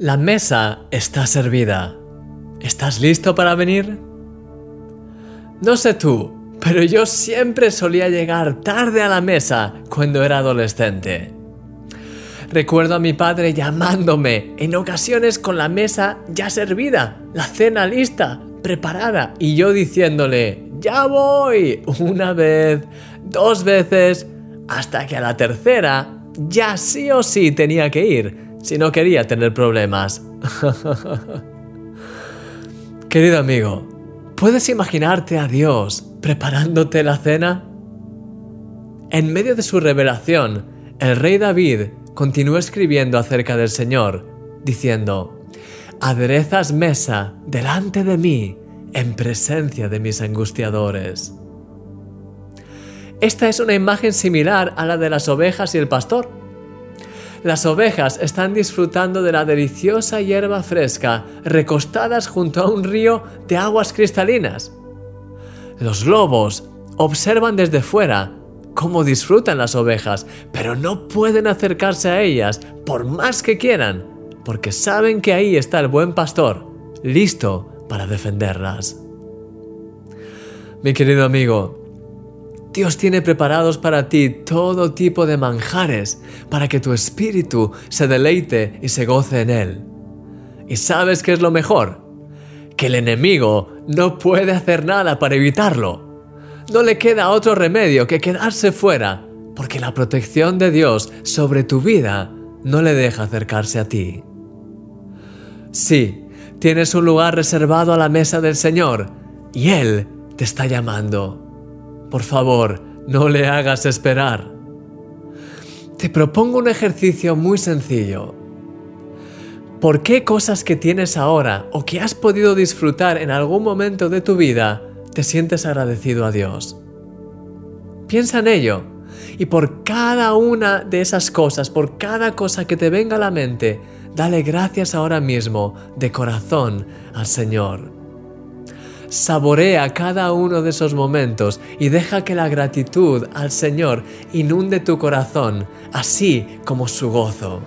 La mesa está servida. ¿Estás listo para venir? No sé tú, pero yo siempre solía llegar tarde a la mesa cuando era adolescente. Recuerdo a mi padre llamándome, en ocasiones con la mesa ya servida, la cena lista, preparada, y yo diciéndole, ya voy, una vez, dos veces, hasta que a la tercera ya sí o sí tenía que ir, si no quería tener problemas. Querido amigo, ¿puedes imaginarte a Dios preparándote la cena? En medio de su revelación, el rey David continuó escribiendo acerca del Señor, diciendo, Aderezas mesa delante de mí en presencia de mis angustiadores. Esta es una imagen similar a la de las ovejas y el pastor. Las ovejas están disfrutando de la deliciosa hierba fresca recostadas junto a un río de aguas cristalinas. Los lobos observan desde fuera cómo disfrutan las ovejas, pero no pueden acercarse a ellas por más que quieran, porque saben que ahí está el buen pastor, listo para defenderlas. Mi querido amigo, Dios tiene preparados para ti todo tipo de manjares para que tu espíritu se deleite y se goce en él. ¿Y sabes qué es lo mejor? Que el enemigo no puede hacer nada para evitarlo. No le queda otro remedio que quedarse fuera, porque la protección de Dios sobre tu vida no le deja acercarse a ti. Sí, tienes un lugar reservado a la mesa del Señor y Él te está llamando. Por favor, no le hagas esperar. Te propongo un ejercicio muy sencillo. ¿Por qué cosas que tienes ahora o que has podido disfrutar en algún momento de tu vida te sientes agradecido a Dios? Piensa en ello y por cada una de esas cosas, por cada cosa que te venga a la mente, dale gracias ahora mismo de corazón al Señor. Saborea cada uno de esos momentos y deja que la gratitud al Señor inunde tu corazón, así como su gozo.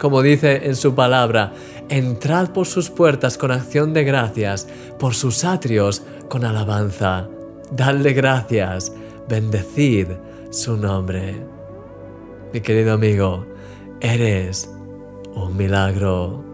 Como dice en su palabra, entrad por sus puertas con acción de gracias, por sus atrios con alabanza. Dadle gracias, bendecid su nombre. Mi querido amigo, eres un milagro.